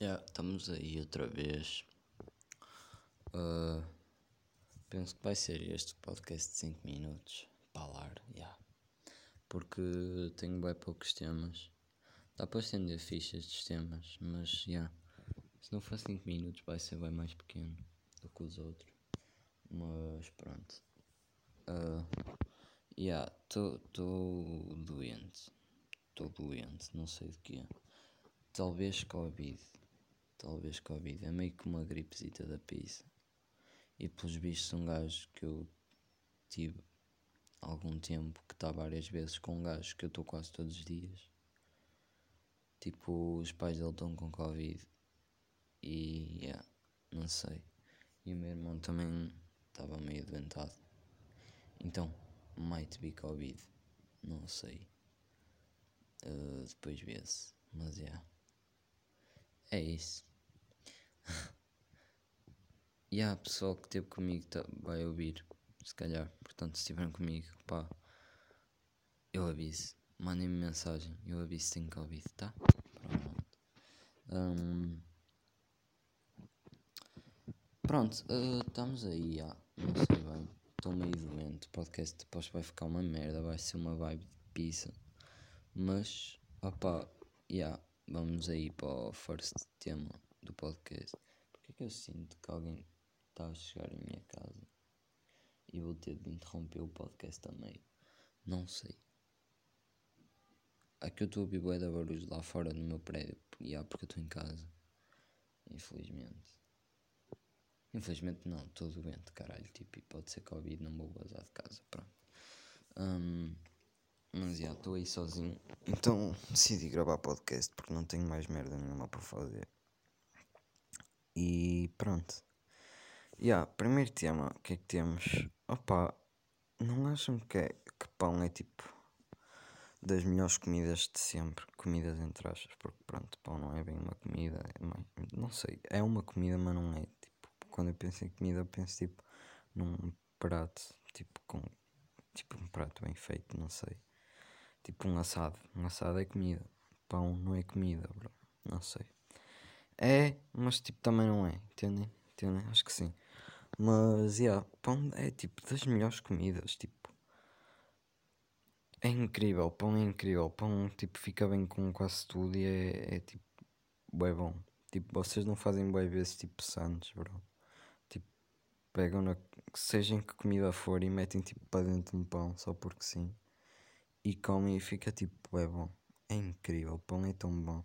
Yeah, estamos aí outra vez. Uh, penso que vai ser este podcast de 5 minutos. Falar, yeah. Porque tenho bem poucos temas. Dá para estender fichas de temas, mas yeah. Se não for 5 minutos vai ser bem mais pequeno do que os outros. Mas pronto. Uh, yeah, estou doente. Estou doente, não sei de quê. Talvez Covid. Talvez Covid. É meio que uma gripezita da pizza. E pelos bichos um gajo que eu tive algum tempo, que está várias vezes com um gajo que eu estou quase todos os dias. Tipo, os pais dele estão com Covid. E yeah, não sei. E o meu irmão também estava meio doentado. Então, might be Covid. Não sei. Uh, depois vê-se. Mas é. Yeah. É isso. e há pessoal que esteve comigo tá, vai ouvir, se calhar. Portanto, se estiverem comigo, pá, eu aviso. Mandem-me mensagem, eu aviso tenho Covid, tá? Pronto. Um, pronto, uh, estamos aí, já. Não sei bem. Estou meio doente. O podcast depois vai ficar uma merda, vai ser uma vibe de pizza. Mas, opá, já. Yeah vamos aí para o first tema podcast. Porque é que eu sinto que alguém está a chegar em minha casa e vou ter de interromper o podcast também? Não sei. Aqui eu estou a ouvir bué barulhos lá fora do meu prédio. E há porque eu estou em casa. Infelizmente. Infelizmente não, estou doente, caralho. Tipo, e pode ser Covid, não vou vazar de casa. Pronto. Um, mas já, estou aí sozinho. Então decidi gravar podcast porque não tenho mais merda nenhuma para fazer. E pronto. Yeah, primeiro tema, o que é que temos? Opa, não acham que, é, que pão é tipo das melhores comidas de sempre? Comidas entre aspas, porque pronto, pão não é bem uma comida, é não sei, é uma comida, mas não é. Tipo, quando eu penso em comida, eu penso tipo num prato, tipo com tipo um prato bem feito, não sei. Tipo um assado. Um assado é comida. Pão não é comida, bro. Não sei. É, mas tipo também não é. Entendem? Entendem? Acho que sim. Mas, yeah, pão é tipo das melhores comidas. Tipo, é incrível. Pão é incrível. Pão, tipo, fica bem com quase tudo e é, é tipo, é bom. Tipo, vocês não fazem bem vezes tipo santos, bro. Tipo, pegam na. Seja em que comida for e metem tipo para dentro de um pão só porque sim e come e fica tipo, é bom. É incrível, pão é tão bom.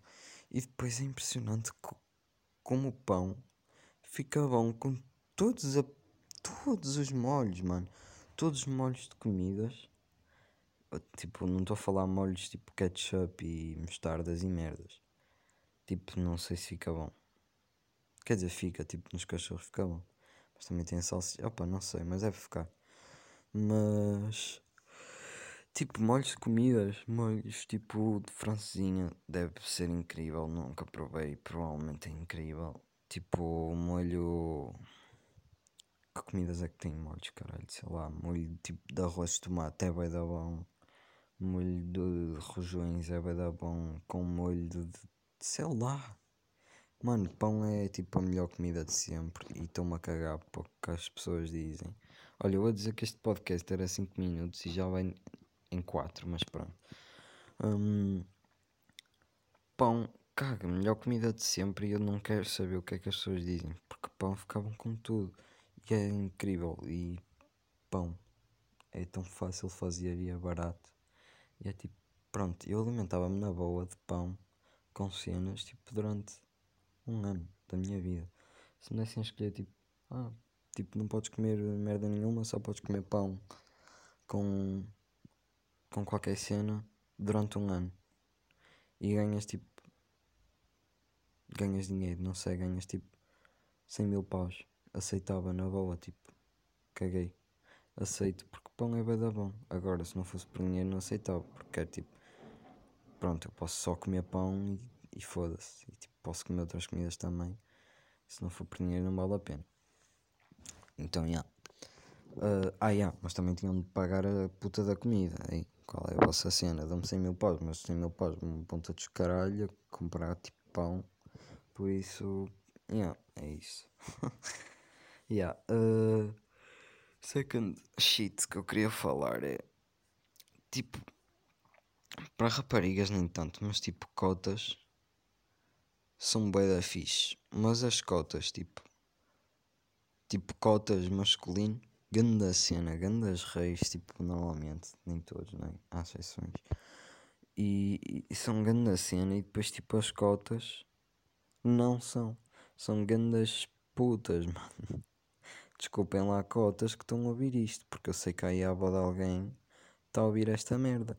E depois é impressionante como pão fica bom com todos, a, todos os molhos, mano. Todos os molhos de comidas. Tipo, não estou a falar molhos tipo ketchup e mostardas e merdas. Tipo, não sei se fica bom. Quer dizer, fica, tipo, nos cachorros fica bom. Mas também tem salsicha. Opa, não sei, mas deve ficar. Mas Tipo, molhos de comidas, molhos tipo de francesinha, deve ser incrível, nunca provei, provavelmente é incrível. Tipo, molho. Que comidas é que tem molhos, caralho? Sei lá, molho tipo de arroz de tomate é bem da bom. Molho de rojões é bem da bom. Com molho de, sei lá. Mano, pão é tipo a melhor comida de sempre e estou-me a cagar para o que as pessoas dizem. Olha, eu vou dizer que este podcast era 5 minutos e já vai em 4, mas pronto. Um, pão, caga, melhor comida de sempre e eu não quero saber o que é que as pessoas dizem, porque pão ficavam com tudo e é incrível. E pão é tão fácil fazer e é barato. E é tipo, pronto, eu alimentava-me na boa de pão com cenas tipo durante um ano da minha vida. Se me dessem a escolher, tipo, ah, tipo, não podes comer merda nenhuma, só podes comer pão com com qualquer cena durante um ano e ganhas tipo. ganhas dinheiro, não sei, ganhas tipo 100 mil paus. Aceitava na boa, tipo, caguei. Aceito porque pão é bem da bom. Agora, se não fosse por dinheiro, não aceitava porque é tipo, pronto, eu posso só comer pão e, e foda-se. E tipo, posso comer outras comidas também. Se não for por dinheiro, não vale a pena. Então, já. Yeah. Uh, ah, yeah, mas também tinham de pagar a puta da comida. Aí. Qual é a vossa cena? Dão-me 100 mil paus, mas 100 mil paus, uma ponta de caralho, comprar tipo pão Por isso, yeah, é isso. yeah, uh, second shit que eu queria falar é tipo para raparigas nem tanto, mas tipo cotas são bué da fixe. Mas as cotas, tipo tipo cotas masculino, ganda cena, gandas reis, tipo normalmente, nem todos, nem é? há exceções. E, e são ganda cena e depois tipo as cotas não são. São grandes putas, mano. Desculpem lá cotas que estão a ouvir isto, porque eu sei que aí a avó de alguém está a ouvir esta merda.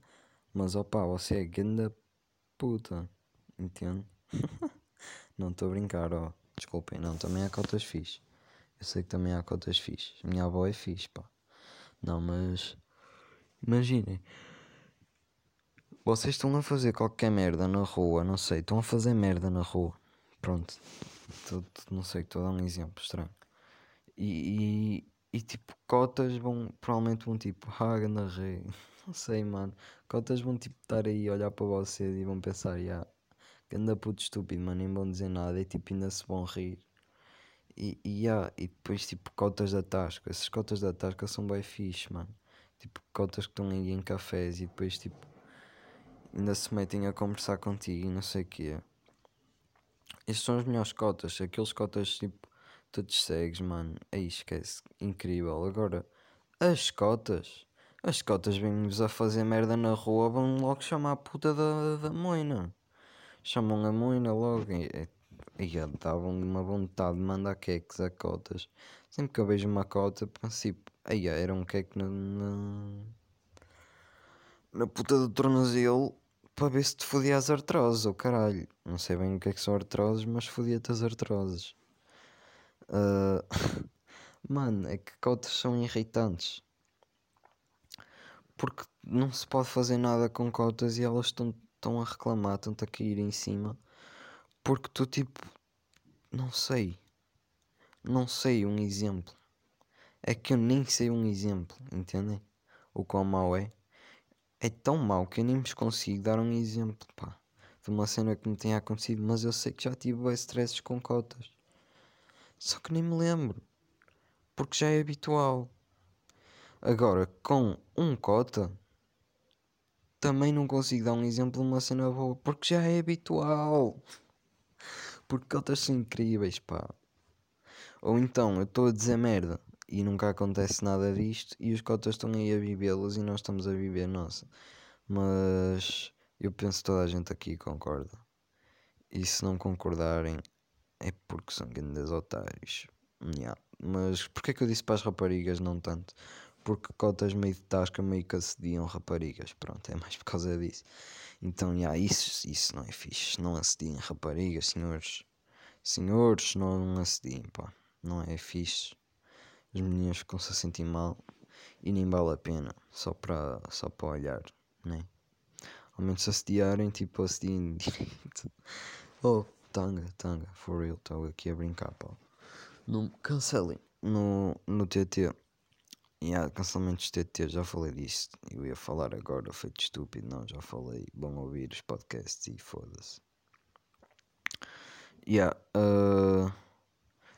Mas opá, você é ganda puta, entende? não estou a brincar, ó. Desculpem, não, também há cotas fixe. Eu sei que também há cotas fixe. Minha avó é fixe, pá. Não, mas. Imaginem. Vocês estão a fazer qualquer merda na rua, não sei, estão a fazer merda na rua. Pronto. Tô, não sei, estou a dar um exemplo estranho. E, e, e, tipo, cotas vão, provavelmente vão tipo, ah, na rei. Não sei, mano. Cotas vão tipo estar aí a olhar para vocês e vão pensar, yeah, ganda puto estúpido, mano, nem vão dizer nada e tipo ainda se vão rir. E, e, yeah, e depois tipo cotas da tasca. Essas cotas da tasca são bem fixe, mano. Tipo, cotas que estão aí em cafés e depois tipo ainda se metem a conversar contigo e não sei o que estes são os melhores cotas, aqueles cotas tipo todos cegues, mano. Aí esquece, incrível. Agora, as cotas, as cotas vêm-nos a fazer merda na rua, vão logo chamar a puta da, da moina. Chamam a moina logo. E, e, e davam uma vontade de mandar queques a cotas. Sempre que eu vejo uma cota, tipo, aí era um queque na, na, na puta do tornozelo para ver se te fodia as artroses, ou oh, caralho. Não sei bem o que é que são artroses, mas fodia-te as artroses. Uh... Mano, é que cotas são irritantes. Porque não se pode fazer nada com cotas e elas estão a reclamar, estão a cair em cima. Porque tu, tipo, não sei. Não sei um exemplo. É que eu nem sei um exemplo, entendem? O quão mau é é tão mau que eu nem vos consigo dar um exemplo, pá, de uma cena que me tenha acontecido, mas eu sei que já tive bem stresses com cotas. Só que nem me lembro, porque já é habitual. Agora, com um cota, também não consigo dar um exemplo de uma cena boa, porque já é habitual. Porque cotas são incríveis, pá. Ou então, eu estou a dizer merda e nunca acontece nada disto e os cotas estão aí a vivê-los e nós estamos a viver nossa. Mas eu penso que toda a gente aqui concorda. E se não concordarem é porque são grandes otários. Yeah. Mas porquê que eu disse para as raparigas não tanto? Porque cotas meio de tasca meio que acediam raparigas. Pronto, é mais por causa disso. Então, yeah, isso, isso não é fixe. Não acediem raparigas, senhores. Senhores, não acediem, pá. Não é fixe as meninas ficam-se a sentir mal e nem vale a pena, só para só para olhar, né? Ao menos se assediarem, tipo assediem direito. oh, tanga, tanga, for real, estou aqui a brincar, pá. Não cancelem no, no TT. E há cancelamentos TT, já falei disso. Eu ia falar agora, feito estúpido, não, já falei. Bom ouvir os podcasts e foda-se. Yeah, uh,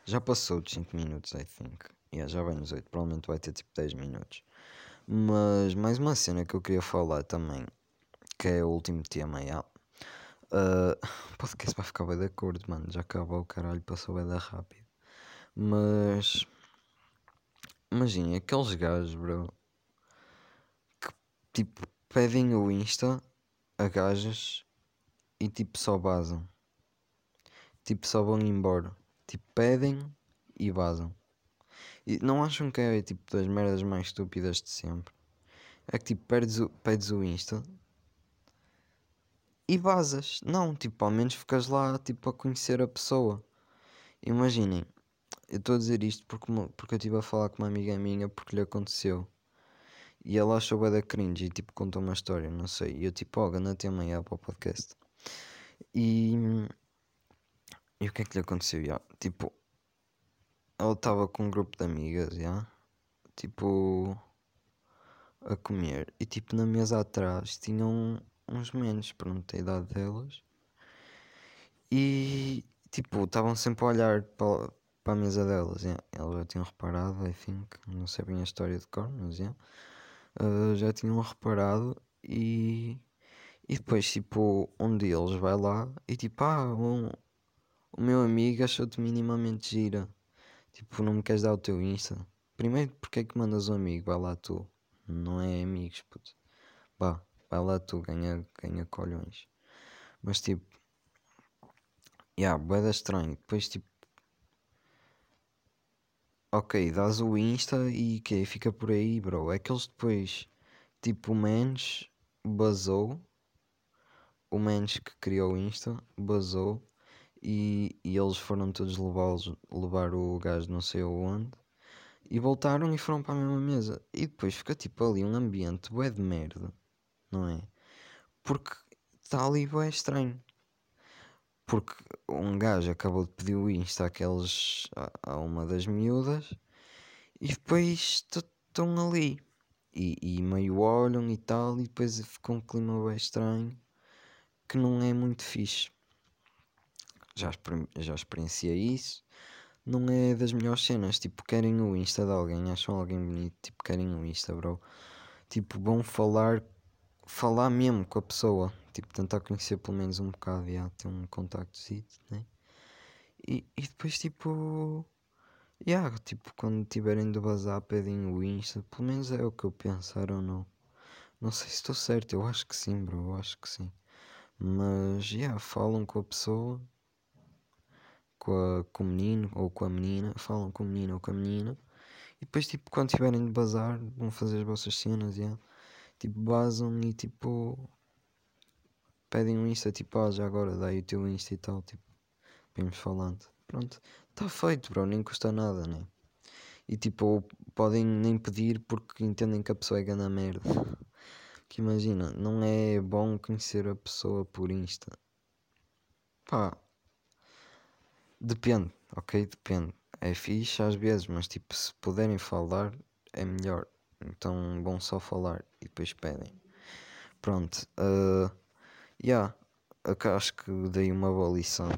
já passou de 5 minutos, I think. Yeah, já vai nos 8, provavelmente vai ter tipo 10 minutos. Mas mais uma cena que eu queria falar também, que é o último tema, yeah. Uh, o podcast vai ficar bem de acordo, mano. Já acabou o caralho, passou bem da rápido. Mas imagina aqueles gajos, bro, que tipo pedem o Insta a gajas e tipo só basam. Tipo só vão embora. Tipo pedem e vazam. E não acham que é tipo das merdas mais estúpidas de sempre? É que tipo, perdes o, pedes o Insta e vazas. Não, tipo, ao menos ficas lá tipo a conhecer a pessoa. Imaginem, eu estou a dizer isto porque, porque eu estive a falar com uma amiga minha porque lhe aconteceu. E ela achou bem da cringe e tipo contou uma história, não sei. E eu tipo, ó, oh, ganda tema aí para o podcast. E, e o que é que lhe aconteceu? Yeah, tipo, ela estava com um grupo de amigas, já, tipo, a comer. E tipo, na mesa atrás tinham uns menos, pronto, a idade delas. E tipo, estavam sempre a olhar para, para a mesa delas. Yeah. Elas já tinham reparado, I think, não sei bem a história de cor, mas yeah. uh, já tinham reparado e, e depois, tipo, um deles vai lá e tipo, ah, um, o meu amigo achou-te minimamente gira. Tipo, não me queres dar o teu Insta? Primeiro, porque é que mandas um amigo? Vai lá tu. Não é amigos, puto. Vá, vai lá tu, ganha, ganha colhões. Mas tipo, yeah, boeda estranho. Depois tipo, ok, dás o Insta e que fica por aí, bro. É que eles depois, tipo, o Mens basou. O Mens que criou o Insta basou e, e eles foram todos levá-los, levar o gajo não sei aonde e voltaram e foram para a mesma mesa. E depois fica tipo ali um ambiente bué de merda, não é? Porque está ali bué estranho. Porque um gajo acabou de pedir o Insta àqueles, a, a uma das miúdas e depois estão ali. E, e, meio olham e tal, e depois fica um clima bem estranho que não é muito fixe. Já, já experienciei isso não é das melhores cenas. Tipo, querem o Insta de alguém, acham alguém bonito, tipo, querem o Insta, bro. Tipo, vão falar, falar mesmo com a pessoa. Tipo, tentar conhecer pelo menos um bocado, já, ter um contacto, né? E, e depois, tipo, yeah, tipo, quando tiverem de bazar, pedem o Insta. Pelo menos é o que eu pensar ou não. Não sei se estou certo, eu acho que sim, bro, eu acho que sim. Mas, yeah, falam com a pessoa com, a, com o menino ou com a menina, falam com o menino ou com a menina, e depois, tipo, quando tiverem de bazar, vão fazer as vossas cenas, yeah. Tipo, basam e tipo, pedem um Insta, tipo, ah, já agora dá aí o teu Insta e tal, tipo, vimos falando. Pronto, está feito, bro, nem custa nada, né? E tipo, podem nem pedir porque entendem que a pessoa é gana merda. Que imagina, não é bom conhecer a pessoa por Insta. Pá, Depende, ok? Depende. É fixe às vezes, mas tipo, se puderem falar, é melhor. Então vão só falar e depois pedem. Pronto. Uh, yeah, acho que dei uma boa lição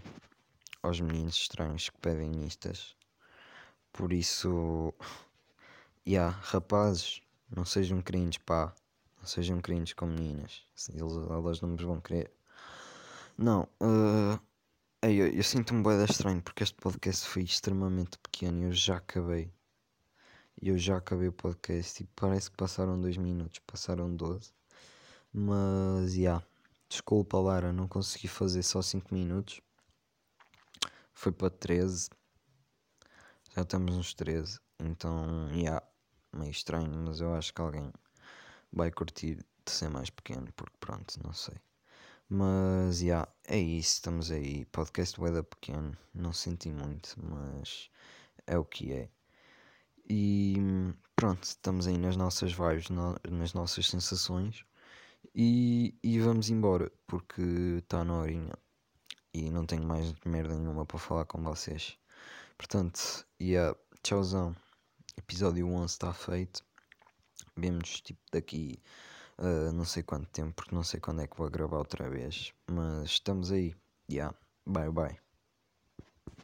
aos meninos estranhos que pedem istas. Por isso, yeah, rapazes, não sejam cringes, pá. Não sejam cringes com meninas. Eles, elas não vos vão querer. Não, uh, eu, eu sinto-me bem estranho porque este podcast foi extremamente pequeno e eu já acabei. E eu já acabei o podcast e parece que passaram 2 minutos, passaram 12. Mas, já. Yeah. Desculpa, Lara, não consegui fazer só 5 minutos. Foi para 13. Já estamos nos 13. Então, já. Yeah, meio estranho, mas eu acho que alguém vai curtir de ser mais pequeno, porque pronto, não sei. Mas, já, yeah, é isso, estamos aí. Podcast Weather pequeno, não senti muito, mas é o que é. E pronto, estamos aí nas nossas vibes, nas nossas sensações. E, e vamos embora, porque está na horinha. E não tenho mais merda nenhuma para falar com vocês. Portanto, yeah, tchauzão. Episódio 11 está feito. Vemos tipo daqui Uh, não sei quanto tempo, porque não sei quando é que vou gravar outra vez. Mas estamos aí. Yeah. Bye bye.